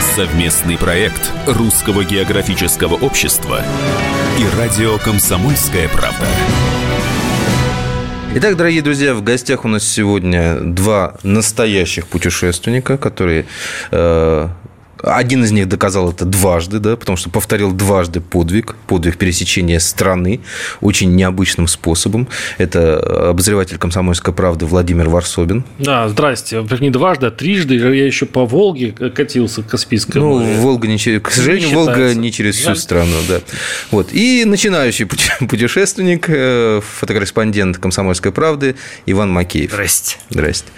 Совместный проект Русского географического общества и радио «Комсомольская правда». Итак, дорогие друзья, в гостях у нас сегодня два настоящих путешественника, которые э, один из них доказал это дважды, да, потому что повторил дважды подвиг, подвиг пересечения страны очень необычным способом. Это обозреватель комсомольской правды Владимир Варсобин. Да, здрасте. Не дважды, а трижды. Я еще по Волге катился к Каспийскому Ну, Волга не через... К сожалению, Волга не через всю страну, да. Вот. И начинающий путешественник, э, фотокорреспондент комсомольской правды Иван Макеев. Здрасте. Здрасте.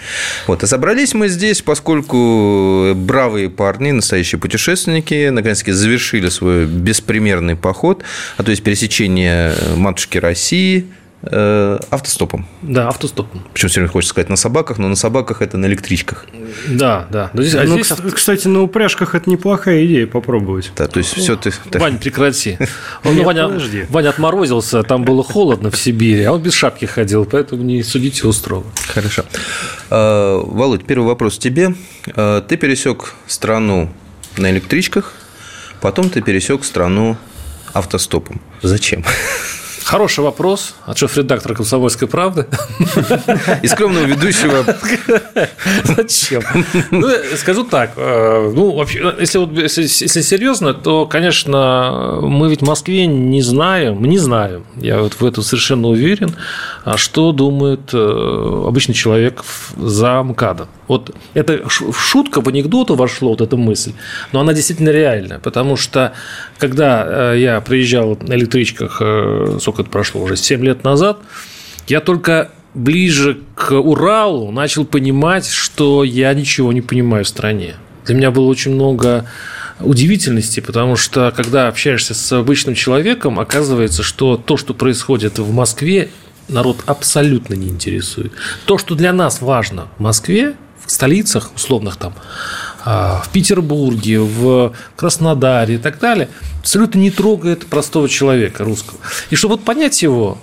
Вот. А собрались мы здесь, поскольку бравые парни, настоящие путешественники, наконец-таки завершили свой беспримерный поход, а то есть пересечение матушки России э, автостопом. Да, автостопом. Причем все время хочется сказать на собаках, но на собаках это на электричках. Да, да. Но здесь, а ну, здесь... Кстати, на упряжках это неплохая идея попробовать. Да, то есть все ты... Вань, прекрати. Он, Нет, Ваня, Ваня отморозился, там было холодно в Сибири, а он без шапки ходил, поэтому не судите его строго. Хорошо. Э, Володь, первый вопрос тебе. Э, ты пересек страну на электричках, потом ты пересек страну автостопом. Зачем? Хороший вопрос от шеф-редактора «Комсомольской правды». И скромного ведущего. Зачем? Ну, скажу так. Э, ну, вообще, если, вот, если, если серьезно, то, конечно, мы ведь в Москве не знаем, мы не знаем, я вот в этом совершенно уверен, а что думает э, обычный человек за МКАДом. Вот это шутка в анекдоту вошло, вот эта мысль, но она действительно реальная, потому что когда э, я приезжал на электричках, сколько это прошло, уже 7 лет назад, я только ближе к Уралу начал понимать, что я ничего не понимаю в стране. Для меня было очень много удивительности, потому что когда общаешься с обычным человеком, оказывается, что то, что происходит в Москве, народ абсолютно не интересует. То, что для нас важно в Москве, в столицах условных там, в Петербурге, в Краснодаре и так далее, абсолютно не трогает простого человека русского. И чтобы вот понять его,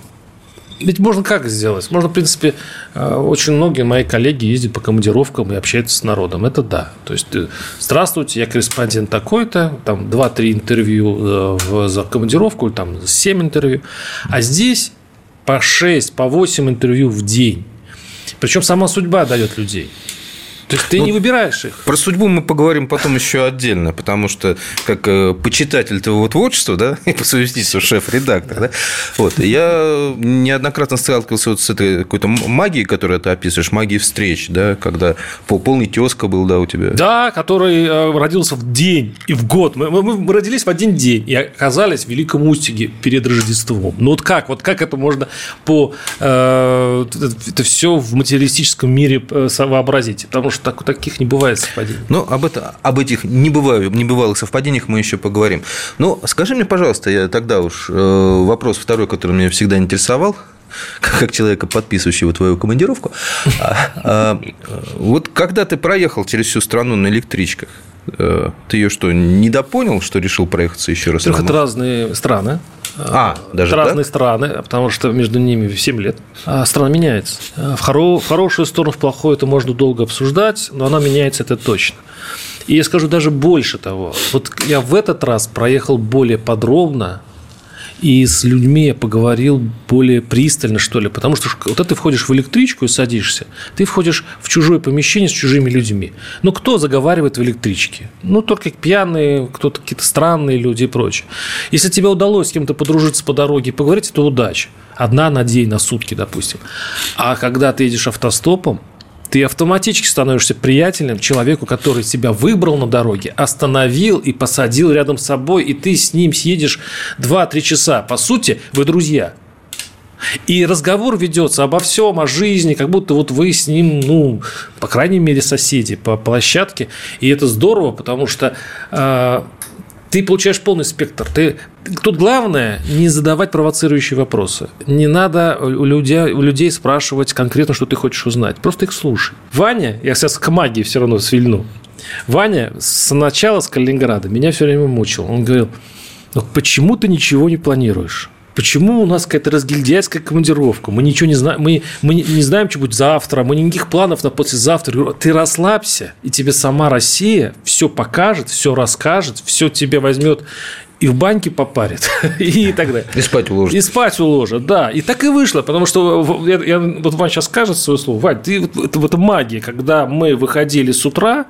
ведь можно как сделать? Можно, в принципе, а, очень многие мои коллеги ездят по командировкам и общаются с народом. Это да. То есть, э, здравствуйте, я корреспондент такой-то, там 2-3 интервью э, за командировку, или там 7 интервью. А здесь по 6, по 8 интервью в день. Причем сама судьба дает людей. То есть ты ну, не выбираешь их. Про судьбу мы поговорим потом еще отдельно, потому что как э, почитатель твоего творчества, да, и по совместительству шеф-редактор, да, вот, я неоднократно сталкивался вот с этой какой-то магией, которую ты описываешь, магией встреч, да, когда полный тезка был, да, у тебя. Да, который э, родился в день и в год. Мы, мы, мы родились в один день и оказались в Великом Устиге перед Рождеством. Ну вот как? Вот как это можно по... Э, это все в материалистическом мире э, вообразить? Потому что что так, таких не бывает совпадений. Ну, об, это, об этих небывалых, небывалых совпадениях мы еще поговорим. Ну, скажи мне, пожалуйста, я тогда уж э, вопрос второй, который меня всегда интересовал, как человека, подписывающего твою командировку. А, а, вот когда ты проехал через всю страну на электричках, э, ты ее что, недопонял, что решил проехаться еще раз? Это разные страны. А, даже разные да? страны, потому что между ними 7 лет. А страна меняется. В, хоро... в хорошую сторону, в плохую это можно долго обсуждать, но она меняется, это точно. И я скажу даже больше того. Вот я в этот раз проехал более подробно и с людьми я поговорил более пристально, что ли, потому что вот ты входишь в электричку и садишься, ты входишь в чужое помещение с чужими людьми. Ну, кто заговаривает в электричке? Ну, только пьяные, кто-то какие-то странные люди и прочее. Если тебе удалось с кем-то подружиться по дороге, поговорить, это удача. Одна на день, на сутки, допустим. А когда ты едешь автостопом, ты автоматически становишься приятелем человеку, который тебя выбрал на дороге, остановил и посадил рядом с собой, и ты с ним съедешь 2-3 часа. По сути, вы друзья. И разговор ведется обо всем, о жизни, как будто вот вы с ним, ну, по крайней мере, соседи по площадке. И это здорово, потому что э, ты получаешь полный спектр. Ты, тут главное не задавать провоцирующие вопросы. Не надо у людей, у людей спрашивать конкретно, что ты хочешь узнать. Просто их слушай. Ваня, я сейчас к магии все равно свильну. Ваня с начала с Калининграда меня все время мучил. Он говорил, ну почему ты ничего не планируешь? Почему у нас какая-то разгильдяйская командировка? Мы ничего не знаем, мы, мы не знаем, что будет завтра, мы никаких планов на послезавтра. Ты расслабься, и тебе сама Россия все покажет, все расскажет, все тебе возьмет и в баньке попарит, и так далее. И спать уложит. И спать уложит, да. И так и вышло, потому что я, я, вот Вань сейчас скажет свое слово. Вань, ты, это, вот магия, когда мы выходили с утра,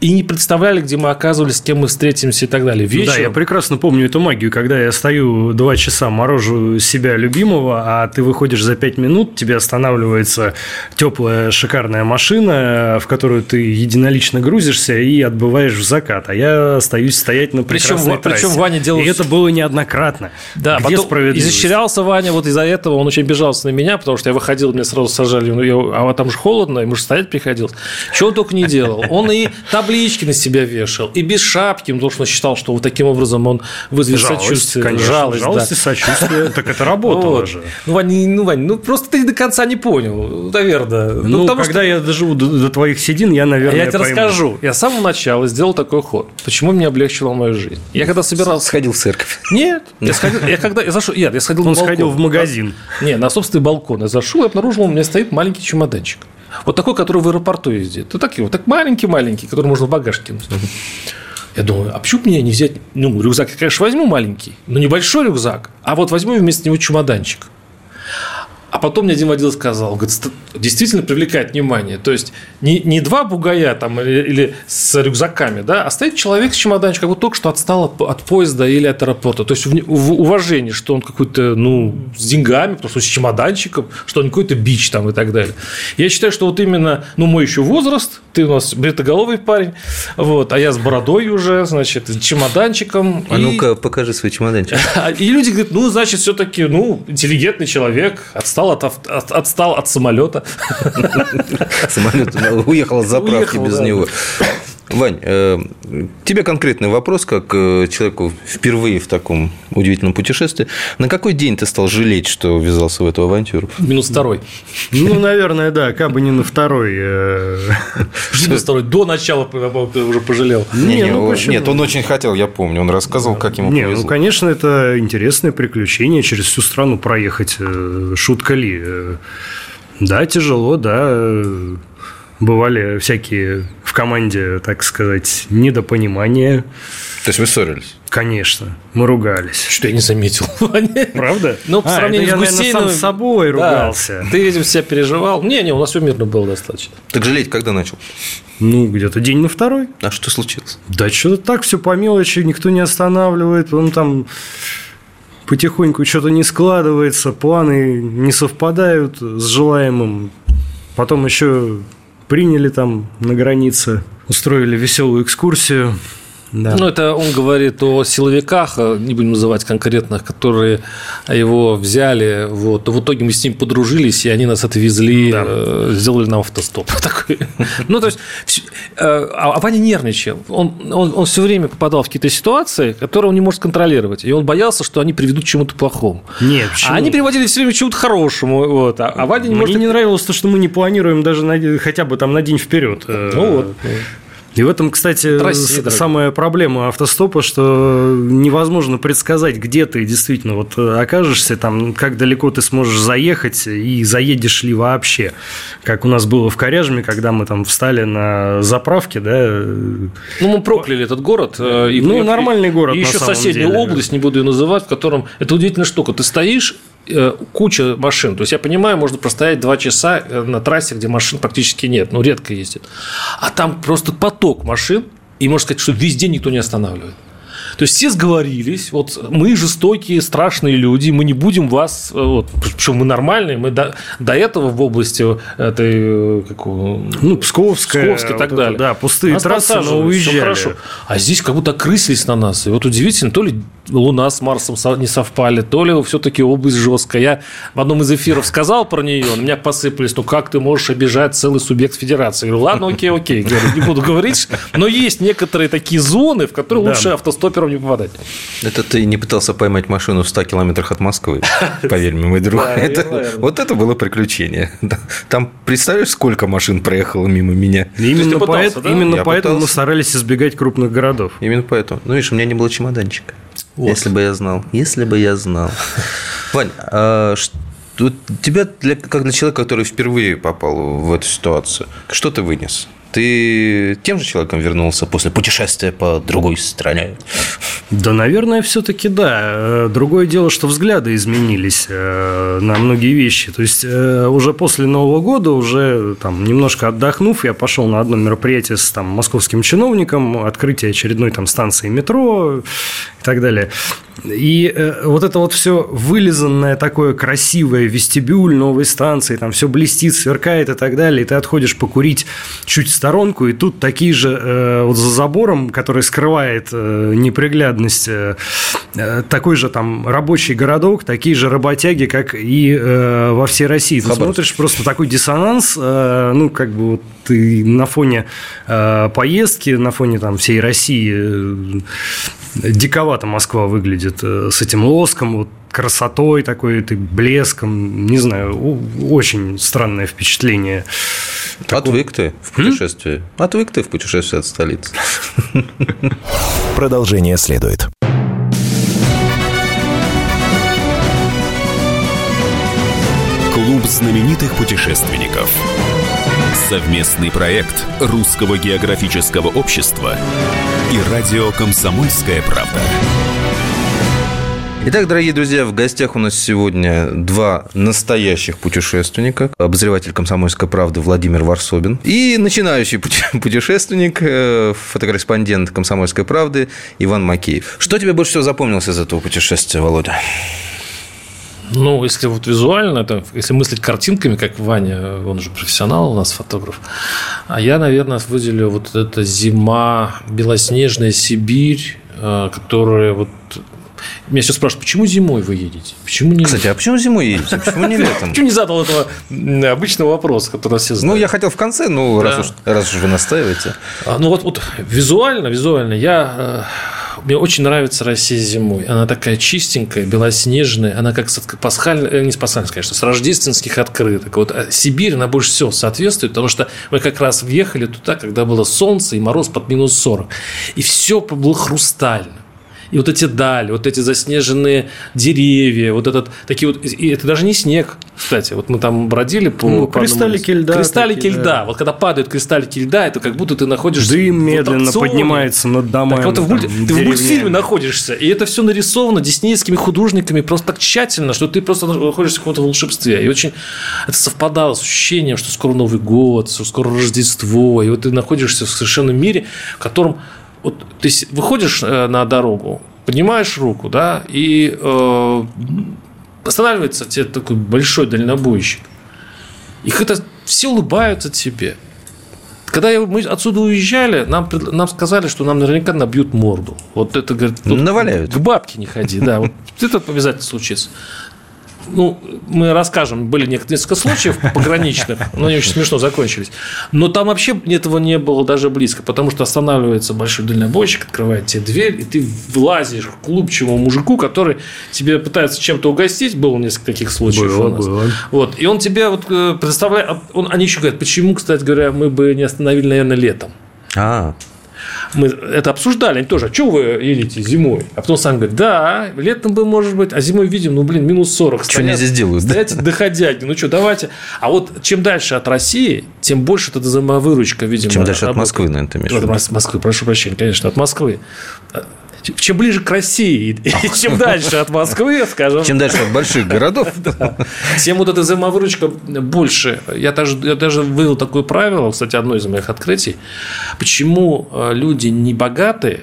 и не представляли, где мы оказывались, с кем мы встретимся и так далее. Вечером... Да, я прекрасно помню эту магию, когда я стою два часа, морожу себя любимого, а ты выходишь за пять минут, тебе останавливается теплая шикарная машина, в которую ты единолично грузишься и отбываешь в закат, а я остаюсь стоять на прекрасной причем, трассе. Причем Ваня делал... И это было неоднократно. Да, Где потом изощрялся Ваня вот из-за этого, он очень обижался на меня, потому что я выходил, меня сразу сажали, ну, а там же холодно, ему же стоять приходилось. Что он только не делал. Он и там таблички на себя вешал, и без шапки, потому что он считал, что вот таким образом он вызовет жалость, сочувствие. Конечно, жалость, жалость да. и сочувствие. Так это работало же. Ну, Вань, ну, Вань, ну просто ты до конца не понял, наверное. Ну, ну когда я доживу до твоих седин, я, наверное, Я тебе расскажу. Я с самого начала сделал такой ход. Почему мне облегчило мою жизнь? Я когда собирался... Сходил в церковь. Нет. Я сходил... Я когда... Я зашел... Нет, я сходил Он сходил в магазин. Не, на собственный балкон. Я зашел и обнаружил, у меня стоит маленький чемоданчик. Вот такой, который в аэропорту ездит. Вот такой вот так маленький-маленький, который можно в багаж кинуть. Я думаю, а почему мне не взять, ну, рюкзак я, конечно, возьму маленький, но небольшой рюкзак, а вот возьму вместо него чемоданчик. А потом мне один водитель сказал, говорит, действительно привлекает внимание. То есть не, не два бугая там или, или с рюкзаками, да, а стоит человек с чемоданчиком, как будто только что отстал от, от поезда или от аэропорта. То есть в, в уважении, что он какой-то, ну, с деньгами, просто с чемоданчиком, что он какой-то бич там и так далее. Я считаю, что вот именно, ну, мой еще возраст, ты у нас бритоголовый парень, вот, а я с бородой уже, значит, с чемоданчиком. А и... ну-ка, покажи свой чемоданчик. И люди говорят, ну, значит, все-таки, ну, интеллигентный человек, отстал отстал от, от, отстал от самолета. Самолет уехал с заправки без него. Вань, э, тебе конкретный вопрос, как э, человеку впервые в таком удивительном путешествии. На какой день ты стал жалеть, что ввязался в эту авантюру? Минус второй. Ну, наверное, да, как бы не на второй. Э. Минус второй. До начала ты уже пожалел. Не, не, ну, нет, он очень хотел, я помню. Он рассказывал, как ему не, повезло. Ну, конечно, это интересное приключение через всю страну проехать. Шутка ли? Да, тяжело, да бывали всякие в команде, так сказать, недопонимания. То есть вы ссорились? Конечно, мы ругались. Что я не заметил. Правда? Ну, по а, сравнению с Гусейновым... сам с собой ругался. Да, ты, видимо, себя переживал. Не, не, у нас все мирно было достаточно. Так жалеть когда начал? Ну, где-то день на второй. А что случилось? Да что-то так, все по мелочи, никто не останавливает. Он там потихоньку что-то не складывается, планы не совпадают с желаемым. Потом еще приняли там на границе, устроили веселую экскурсию. Да. Ну, это он говорит о силовиках, а не будем называть конкретных, которые его взяли. Вот. В итоге мы с ним подружились, и они нас отвезли, да. Э, сделали нам автостоп. Ну, то есть, э, а, а Ваня нервничал. Он, он, он все время попадал в какие-то ситуации, которые он не может контролировать. И он боялся, что они приведут к чему-то плохому. Нет, почему? А они приводили все время к чему-то хорошему. Вот. А, а Ваня не Мне может... не нравилось то, что мы не планируем даже на, хотя бы там на день вперед. Ну, вот. И в этом, кстати, Россия, самая проблема автостопа, что невозможно предсказать, где ты действительно вот окажешься, там, как далеко ты сможешь заехать и заедешь ли вообще. Как у нас было в Коряжме, когда мы там встали на заправке, да. Ну, мы прокляли этот город. Э, и, ну, нормальный город, И еще соседнюю деле. область, не буду ее называть, в котором... Это удивительная штука. Ты стоишь, Э, куча машин. То есть я понимаю, можно простоять два часа э, на трассе, где машин практически нет, ну редко ездит. А там просто поток машин, и можно сказать, что везде никто не останавливает. То есть все сговорились, вот мы жестокие, страшные люди, мы не будем вас, э, вот, причем мы нормальные, мы до, до этого в области этой, как, ну, Псковская, Псковская и так вот далее. Это, да, пустые нас трассы, но уезжали. Хорошо. А здесь как будто крысились на нас. И вот удивительно, то ли Луна с Марсом не совпали, то ли все-таки область жесткая. Я в одном из эфиров сказал про нее, на меня посыпались, ну как ты можешь обижать целый субъект федерации? Я говорю, ладно, окей, окей, говорю, не буду говорить, но есть некоторые такие зоны, в которые да. лучше автостопер пером не попадать. Это ты не пытался поймать машину в 100 километрах от Москвы, поверь мне, мой друг. это, вот это было приключение. Там, представляешь, сколько машин проехало мимо меня? Именно, пытался, поэт, да? именно поэтому пытался. мы старались избегать крупных городов. Именно поэтому. Ну, видишь, у меня не было чемоданчика. Вот. Если бы я знал. Если бы я знал. Вань, а тебя, для, как для человека, который впервые попал в эту ситуацию, что ты вынес? Ты тем же человеком вернулся после путешествия по другой стране? Да, наверное, все-таки да. Другое дело, что взгляды изменились э, на многие вещи. То есть э, уже после Нового года, уже там немножко отдохнув, я пошел на одно мероприятие с там московским чиновником, открытие очередной там станции метро и так далее. И э, вот это вот все вылизанное такое красивое вестибюль новой станции, там все блестит, сверкает и так далее, и ты отходишь покурить чуть сторонку, и тут такие же э, вот за забором, который скрывает э, неприглядность, такой же там рабочий городок, такие же работяги, как и во всей России. Ты смотришь просто такой диссонанс, ну, как бы вот ты на фоне поездки, на фоне там всей России диковато Москва выглядит э, с этим лоском, вот красотой такой, ты блеском, не знаю, очень странное впечатление. Отвык ты в путешествии. М? Отвык ты в путешествии от столицы. Продолжение следует. Клуб знаменитых путешественников. Совместный проект Русского географического общества и радио «Комсомольская правда». Итак, дорогие друзья, в гостях у нас сегодня два настоящих путешественника. Обозреватель «Комсомольской правды» Владимир Варсобин и начинающий путешественник, э, фотокорреспондент «Комсомольской правды» Иван Макеев. Что тебе больше всего запомнилось из этого путешествия, Володя? Ну, если вот визуально, это, если мыслить картинками, как Ваня, он же профессионал у нас, фотограф, а я, наверное, выделю вот эта зима, белоснежная Сибирь, э, которая вот меня сейчас спрашивают, почему зимой вы едете? Почему не... Кстати, а почему зимой едете? Почему не летом? Почему не задал этого обычного вопроса, который все знают? Ну, я хотел в конце, ну, раз, уж, раз уж вы настаиваете. А, ну, вот, вот визуально, визуально я э, мне очень нравится Россия зимой. Она такая чистенькая, белоснежная. Она как с пасхальных, э, не с пасхальных, конечно, с рождественских открыток. Вот а Сибирь, она больше всего соответствует, потому что мы как раз въехали туда, когда было солнце и мороз под минус 40. И все было хрустально. И вот эти дали, вот эти заснеженные деревья, вот этот такие вот, и это даже не снег, кстати, вот мы там бродили по, ну, по кристаллики льда, кристаллики такие, льда, да. вот когда падают кристаллики льда, это как будто ты находишься дым медленно поднимается над домами, так вот в мульти... ты в мультфильме находишься, и это все нарисовано диснеевскими художниками просто так тщательно, что ты просто находишься в каком-то волшебстве, и очень это совпадало с ощущением, что скоро Новый год, что скоро Рождество, и вот ты находишься в совершенном мире, в котором вот ты выходишь э, на дорогу, поднимаешь руку, да, и э, останавливается тебе такой большой дальнобойщик. Их это все улыбаются тебе. Когда мы отсюда уезжали, нам, нам сказали, что нам наверняка набьют морду. Вот это, говорит, наваляют. К бабке не ходи, да. Вот это обязательно случится ну, мы расскажем, были несколько случаев пограничных, но они очень смешно закончились. Но там вообще этого не было даже близко, потому что останавливается большой дальнобойщик, открывает тебе дверь, и ты влазишь к клубчему мужику, который тебе пытается чем-то угостить. Было несколько таких случаев было, у нас. Было. Вот. И он тебе вот э, предоставляет... Он, они еще говорят, почему, кстати говоря, мы бы не остановили, наверное, летом. А, мы это обсуждали, они тоже, а что вы едете зимой? А потом сам говорит, да, летом бы, может быть, а зимой видим, ну, блин, минус 40. Что они здесь делают? Стоят да? доходяги, ну что, давайте. А вот чем дальше от России, тем больше эта взаимовыручка, видимо. Чем дальше работает. от Москвы, наверное, ты имеешь От Москвы, прошу прощения, конечно, от Москвы чем ближе к России, и чем дальше от Москвы, скажем. Чем дальше от больших городов. Тем вот эта взаимовыручка больше. Я даже, я даже вывел такое правило, кстати, одно из моих открытий. Почему э, люди не богатые,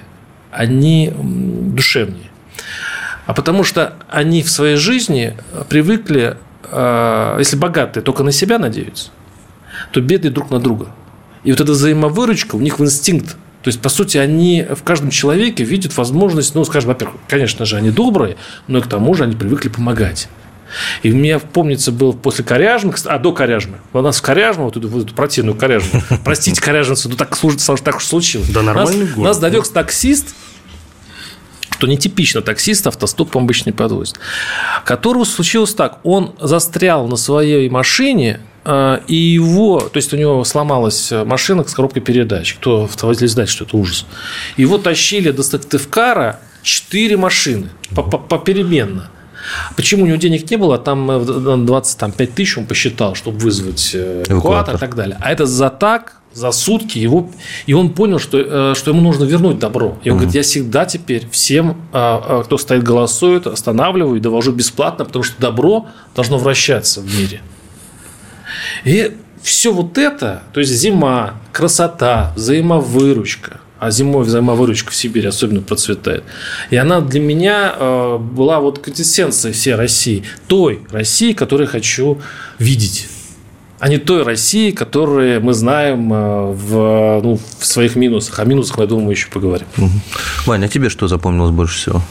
они душевнее. А потому что они в своей жизни привыкли, э, если богатые только на себя надеются, то бедные друг на друга. И вот эта взаимовыручка у них в инстинкт то есть, по сути, они в каждом человеке видят возможность, ну, скажем, во-первых, конечно же, они добрые, но и к тому же они привыкли помогать. И у меня, помнится, был после Коряжмы, а до Коряжмы, у нас в Коряжму, вот эту, вот эту противную Коряжму, простите, Коряженцы, ну так, так уж случилось. Да нормальный город. Нас довез таксист, что нетипично таксист автостоп обычно не подвозит, которого случилось так, он застрял на своей машине, и его, то есть у него сломалась машина с коробкой передач. Кто автоводитель знает, что это ужас. Его тащили до Сыктывкара четыре машины попеременно. Почему у него денег не было? Там 25 э, тысяч он посчитал, чтобы вызвать э, эвакуатор и так далее. А это за так, за сутки его, и он понял, что, э, что ему нужно вернуть добро. И он угу. говорит, я всегда теперь всем, кто стоит голосует, останавливаю и довожу бесплатно, потому что добро должно вращаться в мире. И все вот это, то есть зима, красота, взаимовыручка, а зимой взаимовыручка в Сибири особенно процветает. И она для меня э, была вот квинтэссенцией всей России. Той России, которую хочу видеть. А не той России, которую мы знаем э, в, ну, в своих минусах. О минусах, я думаю, мы еще поговорим. Ваня, а тебе что запомнилось больше всего?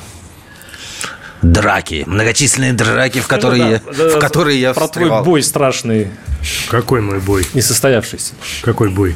Драки, многочисленные драки, в которые, ну, да, я, в которые я Про встревал. твой бой страшный. Какой мой бой? Несостоявшийся. Какой бой?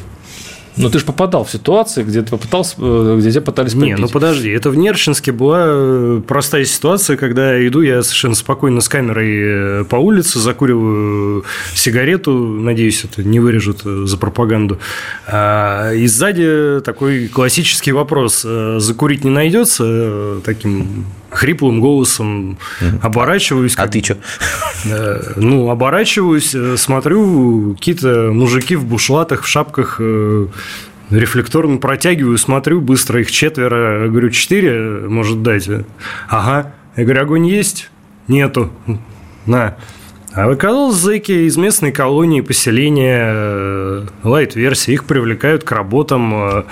Но ты же попадал в ситуации, где ты попытался, э, где тебя пытались победить. Не, ну подожди, это в Нерчинске была э, простая ситуация, когда иду я совершенно спокойно с камерой э, по улице, закуриваю сигарету, надеюсь, это не вырежут за пропаганду. А, и сзади такой классический вопрос: закурить не найдется таким хриплым голосом оборачиваюсь. А ты что? Ну, оборачиваюсь, смотрю, какие-то мужики в бушлатах, в шапках рефлекторно протягиваю, смотрю, быстро их четверо. Говорю, четыре, может, дать? Ага. Я говорю, огонь есть? Нету. На. А оказалось, зэки из местной колонии, поселения, э, лайт-версии, их привлекают к работам э,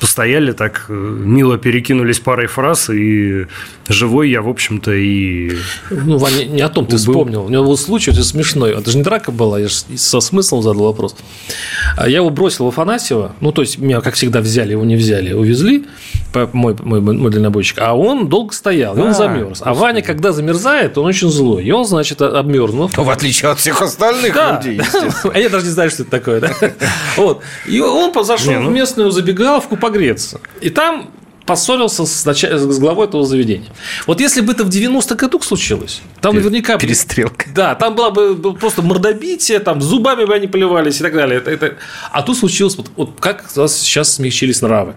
постояли так, э, мило перекинулись парой фраз, и живой я, в общем-то, и... Ну, Ваня, не о том ты был. вспомнил. У него был случай очень смешной. Это же не драка была, я же со смыслом задал вопрос. А я его бросил в Афанасьева, ну, то есть, меня, как всегда, взяли, его не взяли, увезли, мой, мой, мой дальнобойщик, а он долго стоял, и он а, замерз. А Ваня, когда замерзает, он очень злой, и он, значит, обмерзнув. В отличие от всех остальных да. людей. А я даже не знаю, что это такое. Да? Вот. И он зашел в ну. местную забегаловку, погреться. И там поссорился с, нач... с главой этого заведения. Вот если бы это в 90-х годах случилось, там Пере... наверняка... Перестрелка. Да, там было бы просто мордобитие, там зубами бы они поливались и так далее. Это, это... А тут случилось, вот, вот как у нас сейчас смягчились нравы.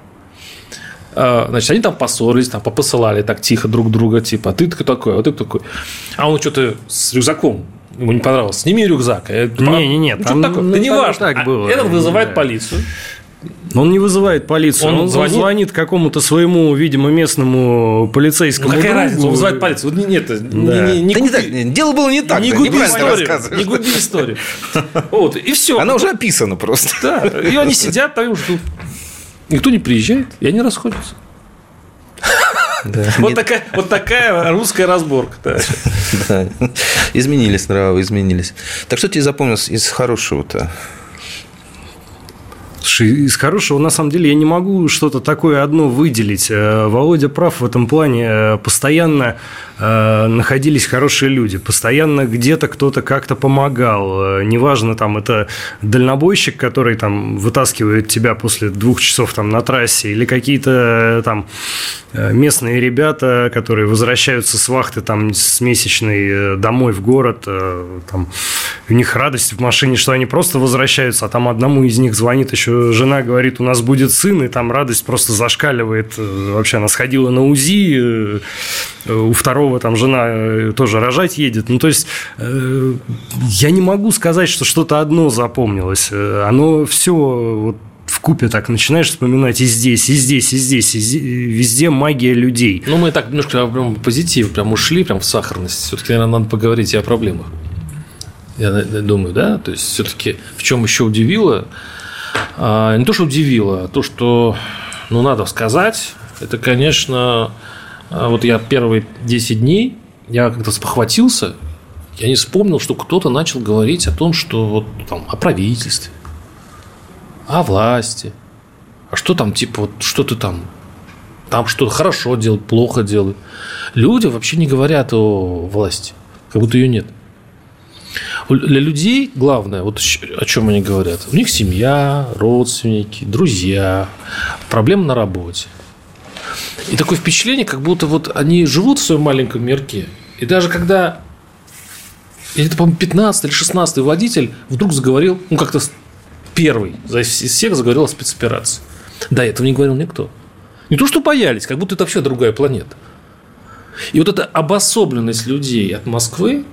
А, значит, они там поссорились, там попосылали так тихо друг друга, типа, а ты такой, а ты такой. А он что-то с рюкзаком ему не понравилось. Сними рюкзак. Не-не-не. Ну, там, такое? Ну, да не важно. Так было. Этот вызывает полицию. Он не вызывает полицию, он, он звонит, звонит какому-то своему, видимо, местному полицейскому. Ну, какая другу. разница, он вызывает полицию. Вот нет, да. не, не, не, да не так, дело было не так. Не губи историю. Не губи историю. Вот, и все. Она уже описана просто. Да, и они сидят, там ждут. Никто не приезжает, и они расходятся. Да. Вот, такая, вот такая русская разборка. Да. Да. Изменились нравы, изменились. Так что тебе запомнилось из хорошего-то? Слушай, из хорошего, на самом деле, я не могу что-то такое одно выделить. Э, Володя прав в этом плане. Э, постоянно находились хорошие люди. Постоянно где-то кто-то как-то помогал. Неважно, там, это дальнобойщик, который там вытаскивает тебя после двух часов там на трассе, или какие-то там местные ребята, которые возвращаются с вахты там с месячной домой в город, там, у них радость в машине, что они просто возвращаются, а там одному из них звонит еще жена говорит, у нас будет сын, и там радость просто зашкаливает. Вообще она сходила на УЗИ, э, у второго там жена э, тоже рожать едет. Ну, то есть, э, я не могу сказать, что что-то одно запомнилось. Оно все вот в купе так начинаешь вспоминать и здесь, и здесь, и здесь, и везде магия людей. Ну, мы так немножко прям позитив, прям ушли, прям в сахарность. Все-таки, наверное, надо поговорить и о проблемах. Я думаю, да? То есть, все-таки в чем еще удивило, а, не то, что удивило, а то, что, ну, надо сказать, это, конечно, вот я первые 10 дней, я как-то спохватился, я не вспомнил, что кто-то начал говорить о том, что вот там о правительстве, о власти, а что там, типа, вот что ты там, там что-то хорошо делают, плохо делают. Люди вообще не говорят о власти, как будто ее нет. Для людей главное, вот о чем они говорят, у них семья, родственники, друзья, проблемы на работе. И такое впечатление, как будто вот они живут в своем маленьком мирке. И даже когда это, по-моему, 15 или 16 водитель вдруг заговорил, ну, как-то первый из всех заговорил о спецоперации. До этого не говорил никто. Не то, что боялись, как будто это вообще другая планета. И вот эта обособленность людей от Москвы,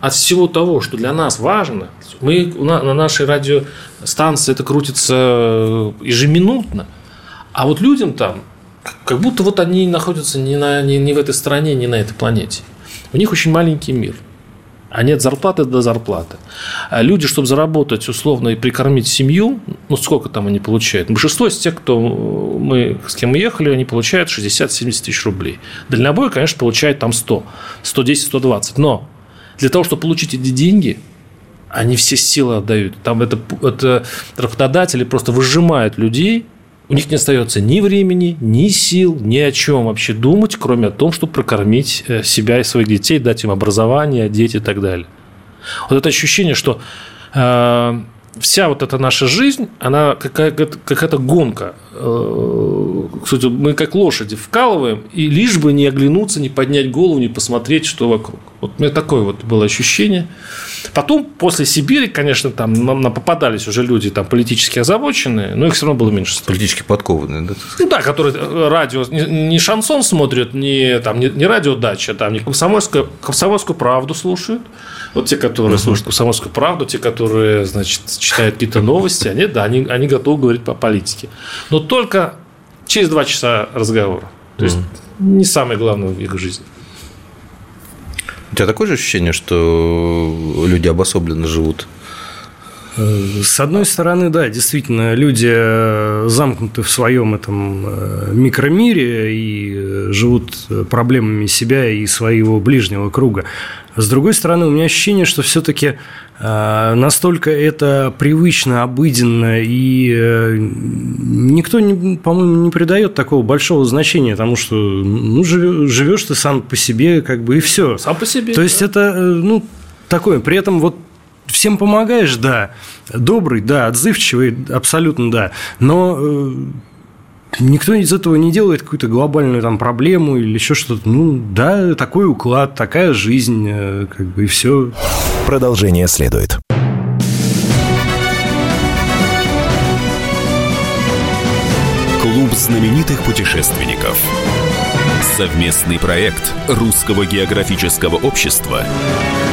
от всего того, что для нас важно, мы на нашей радиостанции это крутится ежеминутно, а вот людям там, как будто вот они находятся не, на, не, не в этой стране, не на этой планете. У них очень маленький мир – а нет зарплаты до зарплаты. А люди, чтобы заработать условно и прикормить семью, ну сколько там они получают? Большинство из тех, кто мы, с кем мы ехали, они получают 60-70 тысяч рублей. Дальнобой, конечно, получает там 100, 110, 120. Но для того, чтобы получить эти деньги, они все силы отдают. Там это, это работодатели просто выжимают людей у них не остается ни времени, ни сил, ни о чем вообще думать, кроме о том, чтобы прокормить э, себя и своих детей, дать им образование, дети и так далее. Вот это ощущение, что э, вся вот эта наша жизнь, она какая-то какая гонка. Э, кстати, мы как лошади вкалываем, и лишь бы не оглянуться, не поднять голову, не посмотреть, что вокруг. Вот у меня такое вот было ощущение. Потом, после Сибири, конечно, там нам попадались уже люди там политически озабоченные, но их все равно было меньше. Политически подкованные, да? Ну да, которые э, радио, не шансон смотрят, не, там, не, не радиодача, там, не комсомольскую, комсомольскую правду слушают. Вот те, которые uh-huh. слушают комсомольскую правду, те, которые, значит, читают какие-то новости, они, да, они, они готовы говорить по политике. Но только через два часа разговора. То есть, не самое главное в их жизни. У тебя такое же ощущение, что люди обособленно живут? С одной стороны, да, действительно, люди э, замкнуты в своем этом э, микромире и э, живут проблемами себя и своего ближнего круга. С другой стороны, у меня ощущение, что все-таки э, настолько это привычно, обыденно, и э, никто, по-моему, не придает такого большого значения тому, что ну, живешь ты сам по себе, как бы, и все. Сам по себе. То есть, да. это, э, ну, такое. При этом вот всем помогаешь, да, добрый, да, отзывчивый, абсолютно да, но Никто из этого не делает какую-то глобальную там проблему или еще что-то. Ну, да, такой уклад, такая жизнь, э, как бы и все. Продолжение следует. Клуб знаменитых путешественников. Совместный проект Русского географического общества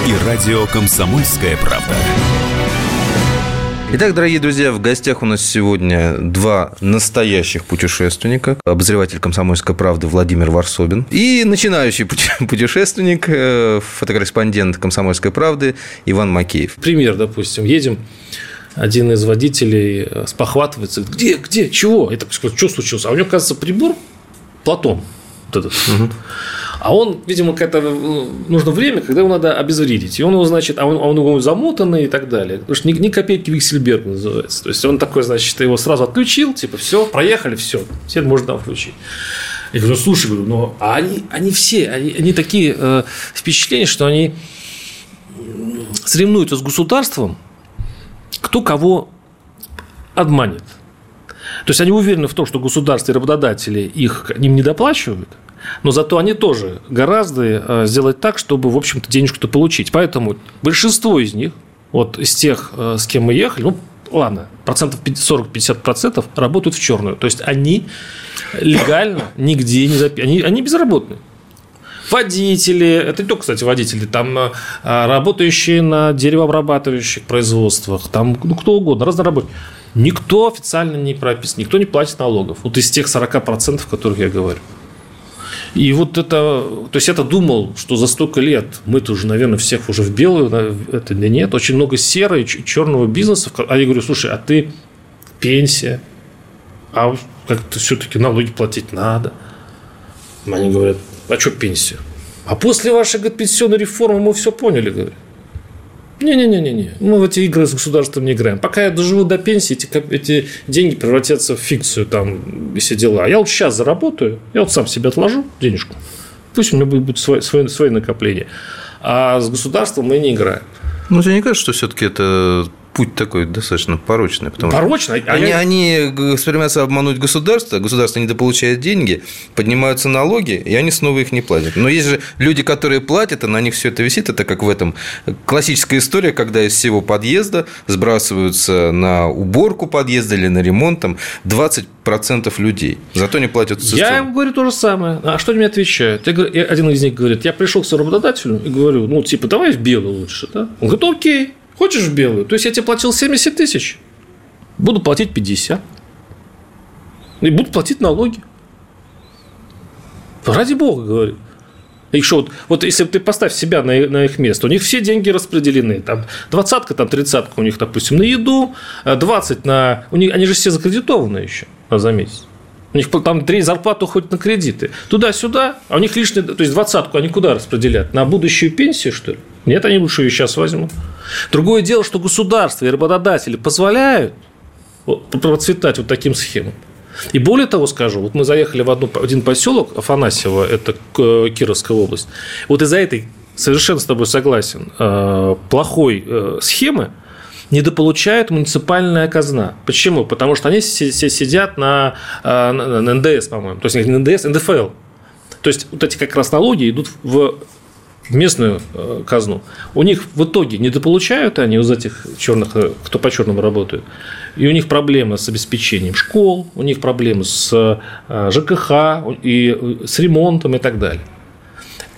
и радио «Комсомольская правда». Итак, дорогие друзья, в гостях у нас сегодня два настоящих путешественника. Обозреватель «Комсомольской правды» Владимир Варсобин и начинающий путешественник, э, фотокорреспондент «Комсомольской правды» Иван Макеев. Пример, допустим, едем один из водителей э, спохватывается, где, где, чего? Сказал, что случилось? А у него, кажется, прибор Платон. Вот этот. Угу. А он, видимо, какое-то ну, нужно время, когда его надо обезвредить. И он его, значит, а он, а он его замотанный и так далее. Потому что ни, ни копейки Виксельберг называется. То есть он такой, значит, его сразу отключил, типа, все, проехали, все, теперь можно включить. Я говорю, слушай, говорю, но а они, они все, они, они такие э, впечатления, что они соревнуются с государством, кто кого обманет. То есть они уверены в том, что государство и работодатели их им не доплачивают, но зато они тоже гораздо э, сделать так, чтобы, в общем-то, денежку-то получить. Поэтому большинство из них, вот из тех, э, с кем мы ехали, ну, ладно, процентов 40-50% работают в черную. То есть они легально нигде не записаны. Они, они безработные. Водители, это не только, кстати, водители, там э, работающие на деревообрабатывающих производствах, там ну, кто угодно, разные работники. Никто официально не прописан, никто не платит налогов. Вот из тех 40%, о которых я говорю. И вот это, то есть я-то думал, что за столько лет мы-то уже, наверное, всех уже в белую, это нет, очень много серой, черного бизнеса. А я говорю, слушай, а ты пенсия, а как-то все-таки налоги платить надо. Они говорят, а что пенсия? А после вашей говорит, пенсионной реформы мы все поняли, говорят. Не-не-не-не, мы в эти игры с государством не играем. Пока я доживу до пенсии, эти, эти деньги превратятся в фикцию там все дела. А я вот сейчас заработаю, я вот сам себе отложу денежку. Пусть у меня будет свои, свои, свои накопления. А с государством мы не играем. Ну, тебе не кажется, что все-таки это путь такой достаточно порочный. Потому порочный? А они, я... они стремятся обмануть государство, государство недополучает деньги, поднимаются налоги, и они снова их не платят. Но есть же люди, которые платят, и на них все это висит. Это как в этом классическая история, когда из всего подъезда сбрасываются на уборку подъезда или на ремонт там 20% людей. Зато не платят Я им говорю то же самое. А что они мне отвечают? Я, один из них говорит, я пришел к своему работодателю и говорю, ну, типа, давай в белую лучше. Да? Он говорит, окей. Хочешь в белую? То есть я тебе платил 70 тысяч, буду платить 50. И буду платить налоги. Ради бога, говорю. Что, вот, вот если ты поставь себя на, на их место, у них все деньги распределены. Там двадцатка, там тридцатка у них, допустим, на еду, 20 на... У них, они же все закредитованы еще за месяц. У них там три зарплаты уходят на кредиты. Туда-сюда, а у них лишние, то есть двадцатку они куда распределят? На будущую пенсию, что ли? Нет, они лучше ее сейчас возьмут. Другое дело, что государство и работодатели позволяют процветать вот таким схемам. И более того скажу, вот мы заехали в одну, один поселок Афанасьево, это Кировская область. Вот из-за этой, совершенно с тобой согласен, э, плохой э, схемы недополучает муниципальная казна. Почему? Потому что они все сидят на, э, на НДС, по-моему. То есть не НДС, НДФЛ. То есть вот эти как раз налоги идут в местную э, казну. У них в итоге недополучают они из этих черных, э, кто по черному работает. И у них проблемы с обеспечением школ, у них проблемы с ЖКХ и с ремонтом и так далее.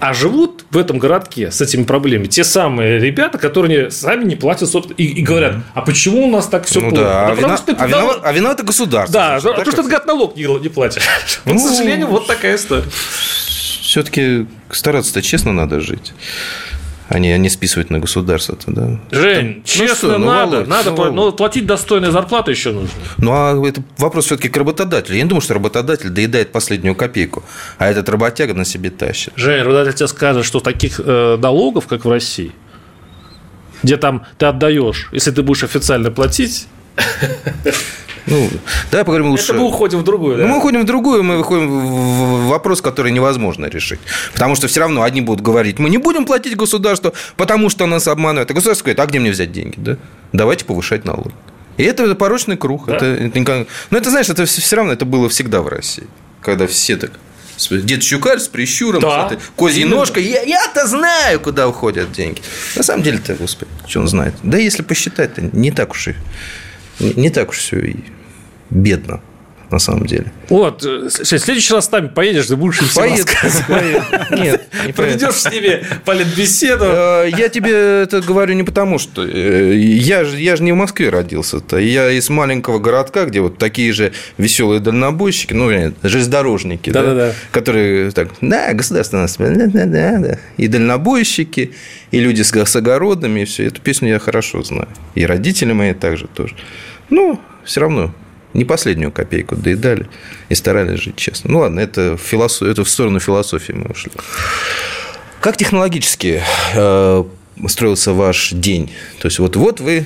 А живут в этом городке с этими проблемами те самые ребята, которые сами не платят собственно, и, и говорят, а почему у нас так все ну, плохо? Да, да а, вина, что а, виноват, а виновато государство. Да, значит, потому что ты, говорят, налог не, не платишь. Ну, К сожалению, вот такая история. Все-таки стараться-то честно надо жить а не, а не списывать на государство. Да. Жень, ну, честно, что, ну, надо. Володь, надо ну, но платить достойную зарплату еще нужно. Ну, а это вопрос все-таки к работодателю. Я не думаю, что работодатель доедает последнюю копейку, а этот работяга на себе тащит. Жень, работодатель тебе скажет, что таких э, налогов, как в России, где там ты отдаешь, если ты будешь официально платить, ну, давай поговорим лучше. Это мы уходим в другую, да? Мы уходим в другую, мы выходим в вопрос, который невозможно решить. Потому что все равно одни будут говорить, мы не будем платить государству, потому что нас обманывают. А государство говорит, а где мне взять деньги? Да? Давайте повышать налоги. И это порочный круг. Да? Это, это, ну, это, знаешь, это все равно это было всегда в России. Когда все так Дед Щукарь с прищуром, да. с этой козьей ножкой. Я, я-то знаю, куда уходят деньги. На самом деле-то, господи, что он знает. Да если посчитать-то, не так уж и не так уж все и бедно на самом деле. Вот, в следующий раз с нами поедешь, ты будешь им все Поеду, Нет, не Проведешь с ними политбеседу. Э, я тебе это говорю не потому, что э, я же, я же не в Москве родился-то. Я из маленького городка, где вот такие же веселые дальнобойщики, ну, железнодорожники, да, да, да, которые так, да, государство нас, да, да, да, и дальнобойщики, и люди с, с огородами, и все. Эту песню я хорошо знаю. И родители мои также тоже. Ну, все равно не последнюю копейку доедали и старались жить честно. Ну ладно, это, философ... это в сторону философии мы ушли. Как технологически э, строился ваш день? То есть, вот, вот вы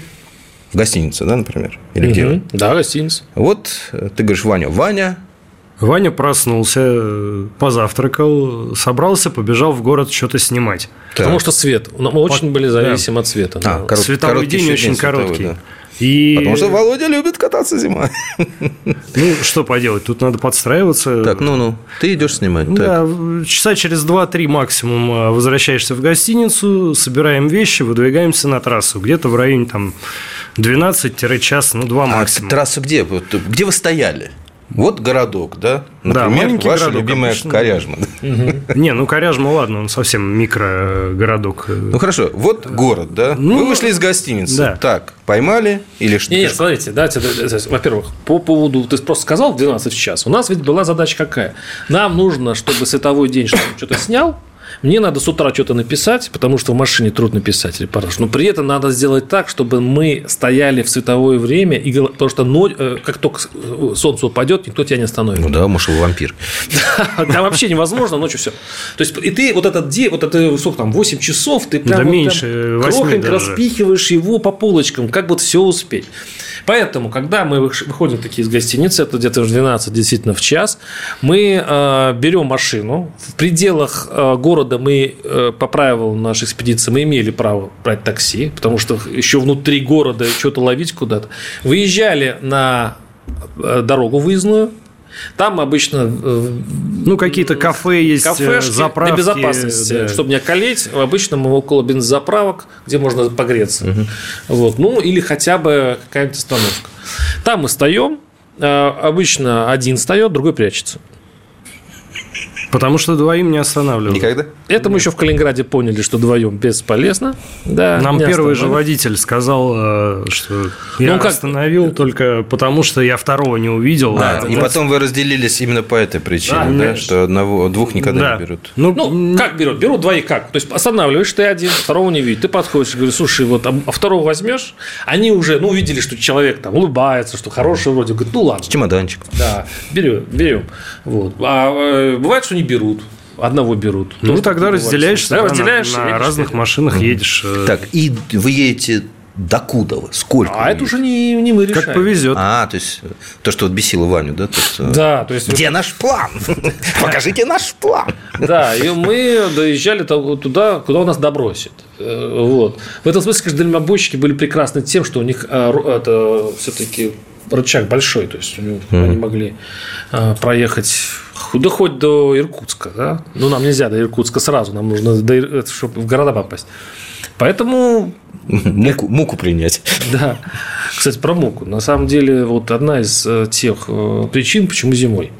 в гостинице, да, например? Или угу. где вы? Да, гостиница. Вот э, ты говоришь, Ваня, Ваня Ваня проснулся, позавтракал, собрался, побежал в город что-то снимать. Так. Потому что свет. Мы очень были зависимы да. от света. А, да. корот... Световой день очень короткий. Световой, да. И... Потому что Володя любит кататься зимой. Ну, что поделать, тут надо подстраиваться. Так, ну-ну, ты идешь снимать. Да, так. часа через 2-3 максимум а, возвращаешься в гостиницу, собираем вещи, выдвигаемся на трассу. Где-то в районе там 12-час, ну, 2 а максимум. А трассу где? Где вы стояли? Вот городок, да? Например, да, ваша городок, любимая обычно. Коряжма. Не, ну Коряжма, ладно, он совсем микрогородок. Ну хорошо, вот город, да? Ну, Вы вышли из гостиницы. Да. Так, поймали или что? Нет, смотрите, да, во-первых, по поводу, ты просто сказал в 12 час. У нас ведь была задача какая? Нам нужно, чтобы световой день что-то снял, мне надо с утра что-то написать, потому что в машине трудно писать репортаж. Но при этом надо сделать так, чтобы мы стояли в световое время, и, потому что ночь, э, как только э, солнце упадет, никто тебя не остановит. Ну да, может, вы вампир. Да, вообще невозможно, ночью все. То есть, и ты вот этот день, вот это, сколько там, 8 часов, ты прям, крохонько распихиваешь его по полочкам, как вот все успеть. Поэтому, когда мы выходим такие из гостиницы, это где-то в 12 действительно в час, мы э, берем машину. В пределах э, города мы, э, по правилам нашей экспедиции, мы имели право брать такси, потому что еще внутри города что-то ловить куда-то. Выезжали на э, дорогу выездную, там обычно... Э, ну, какие-то кафе есть, э, кафешки заправки. Для безопасности, да. чтобы не околеть. Обычно мы около бензозаправок, где можно погреться. Угу. Вот. Ну, или хотя бы какая-нибудь остановка. Там мы встаем, э, обычно один встает, другой прячется. Потому что двоим не останавливают. Никогда? Это мы еще в Калининграде поняли, что вдвоем бесполезно. Да, Нам первый же водитель сказал, э, что я ну, как... остановил только потому, что я второго не увидел. Да, а, и потом вы разделились именно по этой причине, да, да что одного, двух никогда да. не берут. Ну, ну, как берут? Берут двоих как? То есть останавливаешь ты один, второго не видишь. Ты подходишь и говоришь, слушай, вот а второго возьмешь? Они уже, ну, увидели, что человек там улыбается, что хороший вроде. Говорят, ну ладно. С чемоданчик. Да, берем, берем. Вот. А э, бывает, что не берут одного берут. Ну, тогда разделяешься, да, разделяешь на, на разных машинах едешь. Э. Так, и вы едете докуда вы? Сколько? А это уже не, не мы решаем. Как повезет. А, то есть то, что вот бесило Ваню, да? То есть, э, да, то есть. Где наш план? Покажите наш план. Да, и мы доезжали туда, куда у нас добросит. Э, вот. В этом смысле, конечно, дальнобойщики были прекрасны тем, что у них это все-таки рычаг большой, то есть они могли проехать да хоть до Иркутска, да? Ну, нам нельзя до Иркутска сразу, нам нужно, до, чтобы в города попасть. Поэтому... Муку, муку принять. Да. Кстати, про муку. На самом деле, вот одна из э, тех э, причин, почему зимой.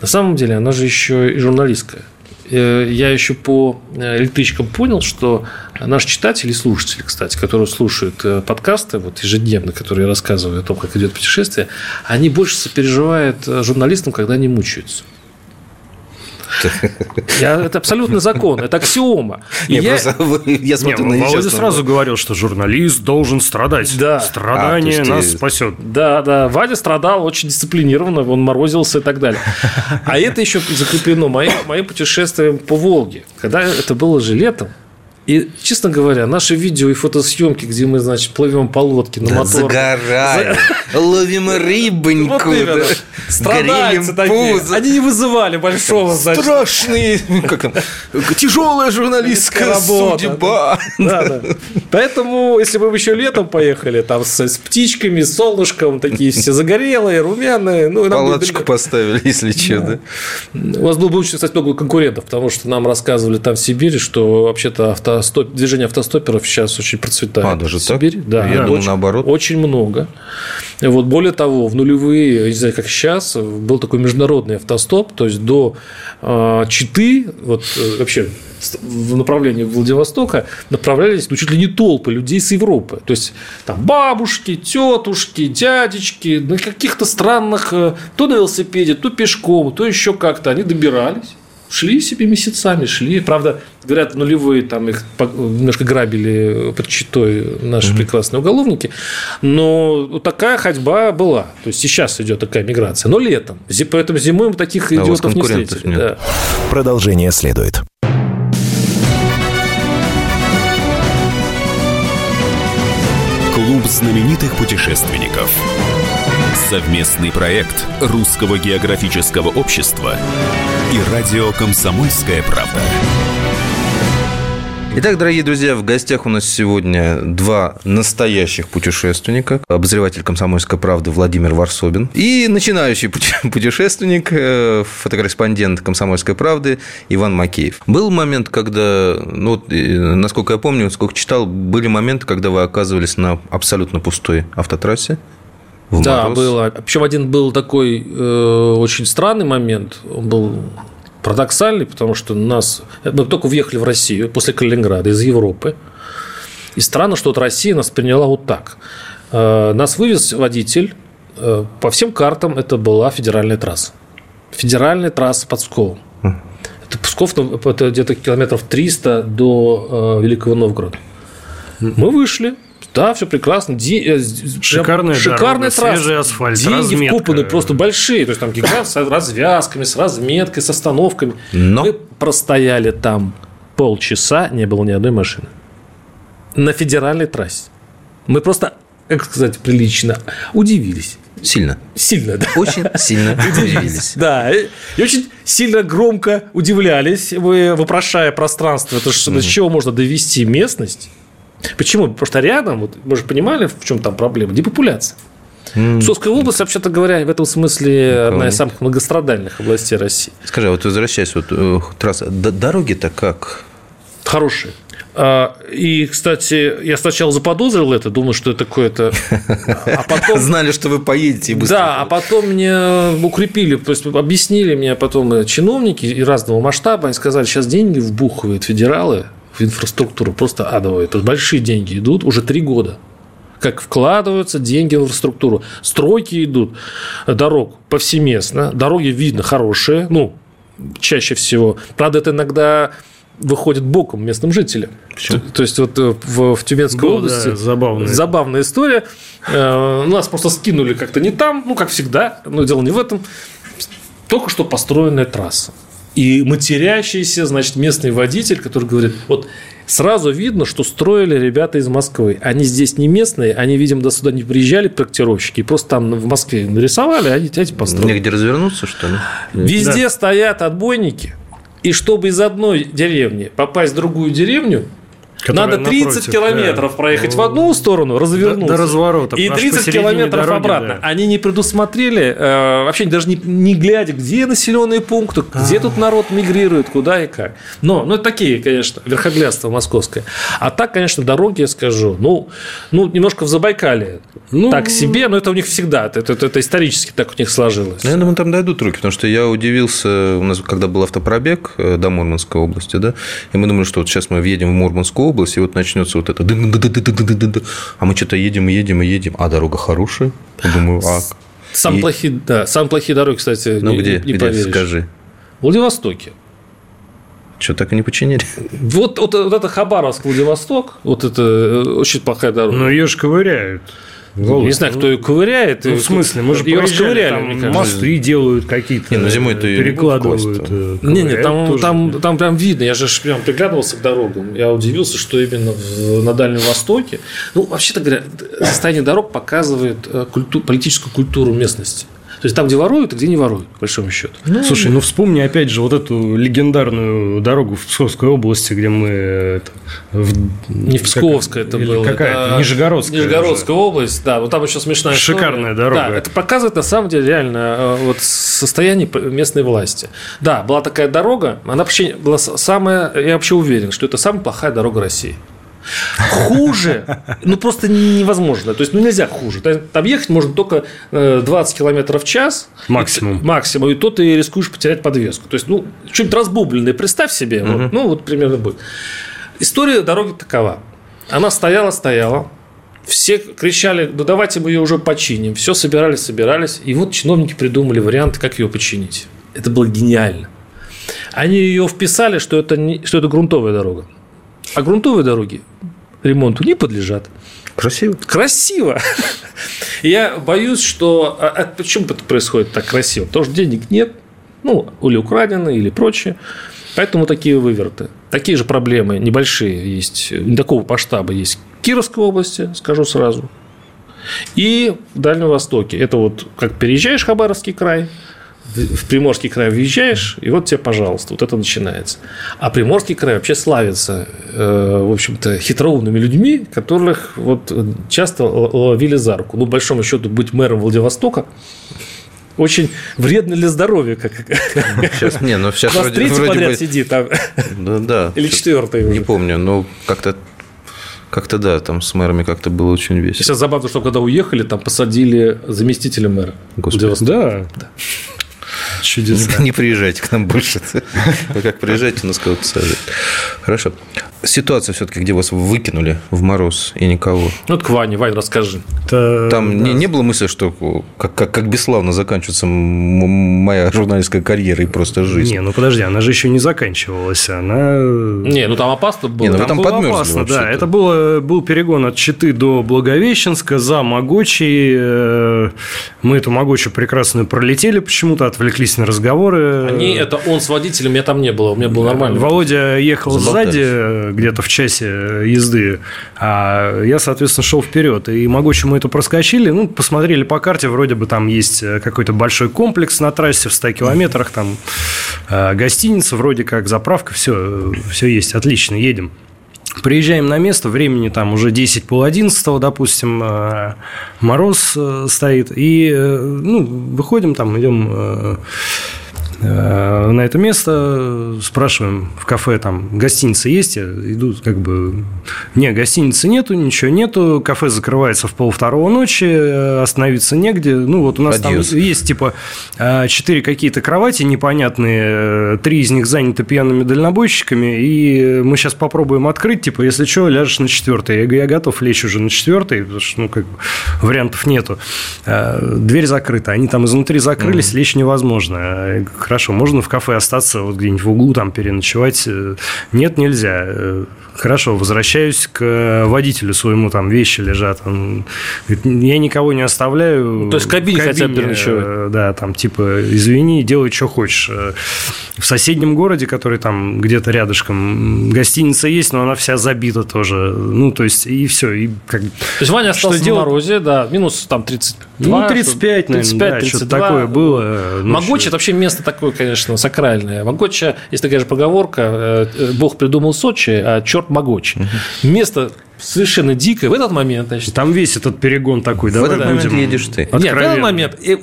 На самом деле, она же еще и журналистская. Э, я еще по электричкам понял, что наш читатель и слушатель, кстати, которые слушают подкасты вот ежедневно, которые я рассказываю о том, как идет путешествие, они больше сопереживают журналистам, когда они мучаются. Я, это абсолютный закон, это аксиома. Не, я... я смотрю не, на Володя сразу говорил, что журналист должен страдать. Да. Страдание а, нас спасет. Да, да. Вадя страдал очень дисциплинированно, он морозился и так далее. А это еще закреплено моим, моим путешествием по Волге. Когда это было же летом, и, честно говоря, наши видео и фотосъемки, где мы, значит, плывем по лодке на да мотор. Загораем, ловим рыбоньку. Вот Страдальцы такие. Они не вызывали большого, значит. Страшные, как там, тяжелая журналистская судьба. Да, да. Поэтому, если бы мы еще летом поехали, там с, с птичками, с солнышком, такие все загорелые, румяные. Ну, Палаточку бы... поставили, если что, да. У вас было бы очень, кстати, много конкурентов, потому что нам рассказывали там в Сибири, что вообще-то автостоп... движение автостоперов сейчас очень процветает. А, даже в Сибири. так? Да, Я думал, очень, наоборот. Очень много. Вот более того, в нулевые, не знаю, как сейчас, был такой международный автостоп, то есть до э, Читы, вот э, вообще в направлении Владивостока направлялись ну, чуть ли не толпы людей с Европы. То есть там бабушки, тетушки, дядечки на каких-то странных, э, то на велосипеде, то пешком, то еще как-то они добирались шли себе месяцами, шли. Правда, говорят, нулевые там их немножко грабили под читой наши mm-hmm. прекрасные уголовники. Но такая ходьба была. То есть сейчас идет такая миграция. Но летом. Поэтому зимой мы таких а идиотов не встретили. Нет. Да. Продолжение следует. Клуб знаменитых путешественников. Совместный проект Русского географического общества и радио «Комсомольская правда». Итак, дорогие друзья, в гостях у нас сегодня два настоящих путешественника. Обозреватель «Комсомольской правды» Владимир Варсобин и начинающий путешественник, э, фотокорреспондент «Комсомольской правды» Иван Макеев. Был момент, когда, ну, насколько я помню, сколько читал, были моменты, когда вы оказывались на абсолютно пустой автотрассе, в да, мороз. было. Причем один был такой э, очень странный момент. Он был парадоксальный, потому что нас... Мы только въехали в Россию после Калининграда из Европы. И странно, что вот Россия нас приняла вот так. Э, нас вывез водитель. Э, по всем картам это была федеральная трасса. Федеральная трасса под Псковом. Это Псков, ну, это где-то километров 300 до э, Великого Новгорода. Мы вышли, да, все прекрасно. Ди... Э, шикарная, шикарная дорога, трасса. Свежий асфальт, Деньги разметка. вкупаны просто большие. То есть там гигант с развязками, с разметкой, с остановками. Но... Мы простояли там полчаса, не было ни одной машины. На федеральной трассе. Мы просто как сказать прилично, удивились. Сильно. Сильно, да. Очень сильно удивились. Да, и очень сильно громко удивлялись, вы вопрошая пространство, это что, до чего можно довести местность. Почему? Потому что рядом, вот, мы же понимали, в чем там проблема, депопуляция. Псковская область, вообще-то говоря, в этом смысле одна из самых многострадальных областей России. Скажи, а вот возвращаясь, вот э, трасса, дороги-то как? Хорошие. А, и, кстати, я сначала заподозрил это, думал, что это какое-то... А потом... Знали, что вы поедете и быстро. Да, а потом мне укрепили, то есть объяснили мне потом чиновники и разного масштаба, они сказали, сейчас деньги вбухивают федералы в инфраструктуру, просто адовые. То есть большие деньги идут уже три года как вкладываются деньги в инфраструктуру. Стройки идут дорог повсеместно, дороги видно хорошие, ну, чаще всего. Правда, это иногда выходит боком местным жителям. Почему? То, то есть вот э, в, в Тюменской Был, области да, забавная. забавная история. Э, нас просто скинули как-то не там, ну как всегда, но дело не в этом. Только что построенная трасса. И матерящийся, значит, местный водитель, который говорит, вот сразу видно, что строили ребята из Москвы. Они здесь не местные, они, видимо, до сюда не приезжали проектировщики, просто там в Москве нарисовали, а они эти построили. Негде развернуться, что ли? Везде да. стоят отбойники, и чтобы из одной деревни попасть в другую деревню, надо 30 напротив, километров да. проехать в одну сторону, развернуться. До, до разворота. И 30 километров дороги, обратно. Да. Они не предусмотрели, э, вообще даже не, не глядя, где населенные пункты, где А-а-а. тут народ мигрирует, куда и как. Но, ну, это такие, конечно, верхоглядство московское. А так, конечно, дороги, я скажу, ну, ну немножко в Забайкале. Ну, так себе, но это у них всегда, это, это, это исторически так у них сложилось. Ну, я думаю, там дойдут руки, потому что я удивился, у нас когда был автопробег э, до Мурманской области, да, и мы думали, что вот сейчас мы въедем в Мурманскую область, и вот начнется вот это, а мы что-то едем и едем и едем, а дорога хорошая, я думаю, а... Самые и... плохие, да, самые плохие дороги, кстати, ну, не, где, не где, поверишь. скажи. В Владивостоке. Что так и не починили? Вот, вот, вот это Хабаровск, Владивосток, вот это э, очень плохая дорога. Но ее же ковыряют. Волос. Не знаю, кто ее ковыряет. Ну, в смысле, мы же ее расковыряли. Там мосты делают какие-то. Не, ну зимой это перекладывают. Э, не, не, там, там, там прям видно. Я же прям приглядывался к дорогам. Я удивился, что именно в, на Дальнем Востоке. Ну, вообще-то говоря, состояние дорог показывает э, культу, политическую культуру местности. То есть там, где воруют, и где не воруют, по большому счету. Ну, Слушай, ну вспомни опять же вот эту легендарную дорогу в Псковской области, где мы это, в... не в Псковская это было, какая-то Нижегородская. Нижегородская уже. область, да, вот там еще смешная Шикарная история. дорога. Да, это показывает на самом деле реально э, вот состояние местной власти. Да, была такая дорога, она вообще была самая, я вообще уверен, что это самая плохая дорога России. Хуже, ну просто невозможно. То есть, ну нельзя хуже. Там ехать можно только 20 э, километров в час. Максимум. И, максимум. И то ты рискуешь потерять подвеску. То есть, ну, что-нибудь разбубленное представь себе. Угу. Вот, ну, вот примерно будет. История дороги такова. Она стояла, стояла. Все кричали, да давайте мы ее уже починим. Все собирались, собирались. И вот чиновники придумали варианты, как ее починить. Это было гениально. Они ее вписали, что это, не, что это грунтовая дорога. А грунтовые дороги ремонту не подлежат. Красиво. Красиво. Я боюсь, что... А, а почему это происходит так красиво? Потому что денег нет, ну, или украдены, или прочее. Поэтому такие выверты. Такие же проблемы небольшие есть, не такого масштаба есть в Кировской области, скажу сразу. И в Дальнем Востоке. Это вот как переезжаешь в Хабаровский край, в Приморский край въезжаешь, и вот тебе, пожалуйста, вот это начинается. А Приморский край вообще славится, э, в общем-то, хитроумными людьми, которых вот часто ловили за руку. Ну, большому счету, быть мэром Владивостока очень вредно для здоровья. Как... Сейчас, не, ну сейчас вроде, третий вроде подряд бы... сидит там. Ну, да. Или четвертый Не помню, но как-то как-то да, там с мэрами как-то было очень весело. Сейчас забавно, что когда уехали, там посадили заместителя мэра. Господи. Да. да. Чудеса. Не, не приезжайте к нам больше. Вы как приезжайте, нас кого-то сажать. Хорошо. Ситуация все-таки, где вас выкинули в мороз и никого. Ну, вот к Ване. Вань, расскажи. Это... Там да. не, не было мысли, что как, как, как бесславно заканчивается моя журналистская карьера и просто жизнь? Не, ну подожди, она же еще не заканчивалась. Она... Не, ну там опасно было. Не, ну там, там было опасно, да. Это было, был перегон от Читы до Благовещенска за Могочи. Э, мы эту Могочу прекрасно пролетели почему-то, отвлеклись на разговоры. Они, это он с водителем, я там не было, у меня был нормальный. Володя ехал Заболтались. сзади, э, где-то в часе езды, а я, соответственно, шел вперед. И Могучий мы это проскочили, ну, посмотрели по карте, вроде бы там есть какой-то большой комплекс на трассе в 100 километрах, там гостиница, вроде как заправка, все, все есть, отлично, едем. Приезжаем на место, времени там уже 10 пол 11, допустим, э, мороз э, стоит, и э, ну, выходим там, идем Э, на это место, спрашиваем в кафе, там, гостиница есть? Идут как бы, не, гостиницы нету, ничего нету, кафе закрывается в пол второго ночи, э, остановиться негде. Ну, вот у нас Адьос. там есть, типа, э, четыре какие-то кровати непонятные, три из них заняты пьяными дальнобойщиками, и мы сейчас попробуем открыть, типа, если что, ляжешь на четвертый. Я говорю, я готов лечь уже на четвертый, потому что, ну, как бы, вариантов нету. Дверь закрыта, они там изнутри закрылись, mm-hmm. лечь невозможно хорошо, можно в кафе остаться вот где-нибудь в углу, там переночевать. Э, нет, нельзя. Э, хорошо, возвращаюсь к водителю своему, там вещи лежат. Он говорит, я никого не оставляю. То есть в кабине, в кабине хотя бы переночевать. Э, да, там типа, извини, делай, что хочешь. В соседнем городе, который там где-то рядышком, гостиница есть, но она вся забита тоже. Ну, то есть, и все. И как... То есть, Ваня остался что на морозе, да, минус там 32. Ну, 35, 35 наверное, 32. что-то такое было. Могучий – это вообще место такое, конечно, сакральное. Могоча, есть такая же поговорка, э, Бог придумал Сочи, а черт Могоч. Место совершенно дикое. В этот момент, значит... Там весь этот перегон такой, да? В этот момент едешь ты. Нет, в этот момент... Э,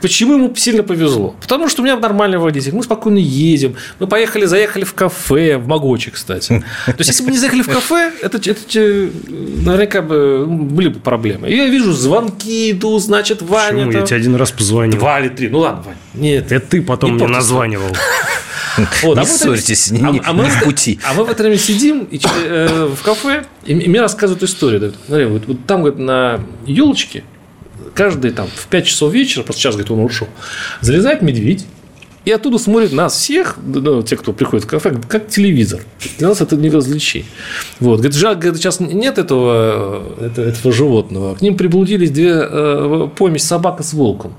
почему ему сильно повезло? Потому что у меня нормальный водитель. Мы спокойно едем. Мы поехали, заехали в кафе, в Могочи, кстати. То есть, если бы не заехали в кафе, это, это наверняка бы ну, были бы проблемы. И я вижу, звонки идут, значит, Ваня... Почему? Я тебе один раз позвонил. Два или три. Ну, ладно, Ваня. Нет. Это ты потом мне названивал. Вот, не а ссорьтесь, не, а, а мы, в пути. А мы в это время сидим и, э, в кафе, и мне рассказывают историю. Смотри, вот, вот там говорит, на елочке каждый там в 5 часов вечера, просто сейчас, говорит, он ушел, залезает медведь, и оттуда смотрит нас всех, ну, те, кто приходит в кафе, как телевизор. Для нас это не развлечение. Вот. Говорит, жаль, говорит, сейчас нет этого, этого, этого животного. К ним приблудились две э, помесь собака с волком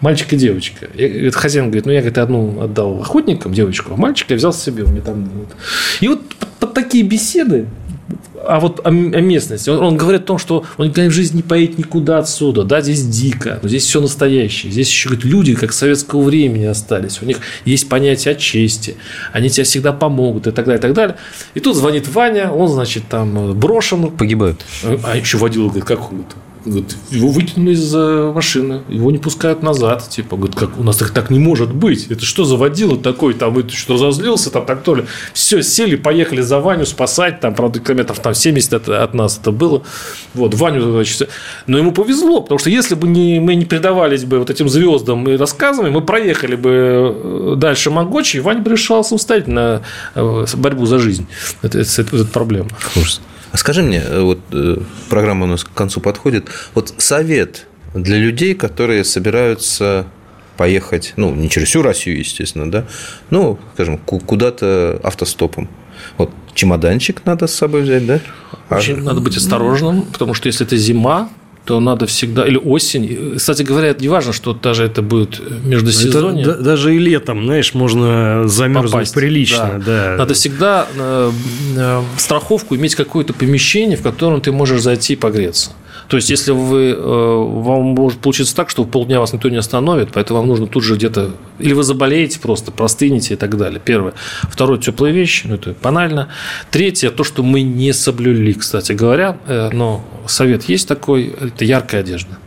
мальчик и девочка. Я, говорит, хозяин говорит, ну я говорит, одну отдал охотникам, девочку, а мальчика я взял себе. У меня там... И вот под такие беседы а вот о, о местности. Он, он говорит о том, что он никогда в жизни не поедет никуда отсюда. Да, здесь дико, но здесь все настоящее. Здесь еще говорит, люди, как советского времени остались. У них есть понятие о чести. Они тебе всегда помогут и так далее, и так далее. И тут звонит Ваня, он, значит, там брошен. Погибает. А еще водил, говорит, как он Говорит, его вытянули из машины, его не пускают назад. Типа, говорит, как у нас так, так не может быть. Это что за водила такой? Там это что разозлился, там так то ли. Все, сели, поехали за Ваню спасать. Там, правда, километров там 70 от, от нас это было. Вот, Ваню, значит, но ему повезло, потому что если бы не, мы не предавались бы вот этим звездам и рассказам, мы проехали бы э, дальше Могочи, и Ваня бы решался устать на э, борьбу за жизнь. Это, это, это, это проблема. Ужас. А скажи мне, э, вот э, программа у нас к концу подходит. Вот совет для людей, которые собираются поехать, ну, не через всю Россию, естественно, да, ну, скажем, куда-то автостопом. Вот чемоданчик надо с собой взять, да? Очень а... надо быть осторожным, потому что если это зима, то надо всегда, или осень. Кстати говоря, не важно, что даже это будет между сезонами. даже и летом, знаешь, можно замерзнуть Попасть, прилично. Да. Да. Надо всегда э, э, страховку иметь какое-то помещение, в котором ты можешь зайти и погреться. То есть, если вы, э, вам может получиться так, что в полдня вас никто не остановит, поэтому вам нужно тут же где-то... Или вы заболеете просто, простынете и так далее. Первое. Второе – теплые вещи, ну, это банально. Третье – то, что мы не соблюли, кстати говоря, э, но совет есть такой – это яркая одежда.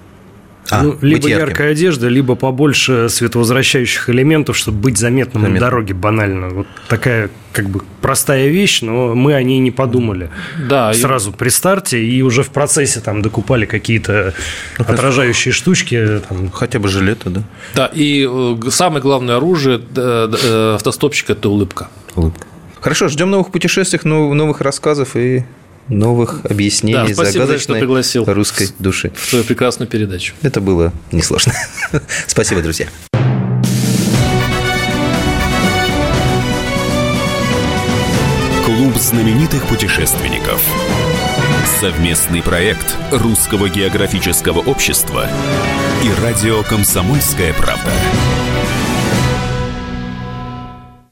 А, ну, либо яркая одежда, либо побольше световозвращающих элементов, чтобы быть заметным Заметно. на дороге банально. Вот такая как бы простая вещь, но мы о ней не подумали. Да. Сразу и... при старте и уже в процессе там докупали какие-то ну, отражающие штучки. Там. Хотя бы жилеты, да? Да, и э, самое главное оружие э, автостопщика – это улыбка. Улыбка. Хорошо, ждем новых путешествий, новых рассказов и новых объяснений да, спасибо, загадочной что пригласил русской души. В твою прекрасную передачу. Это было несложно. спасибо, друзья. Клуб знаменитых путешественников. Совместный проект Русского географического общества и радио «Комсомольская правда».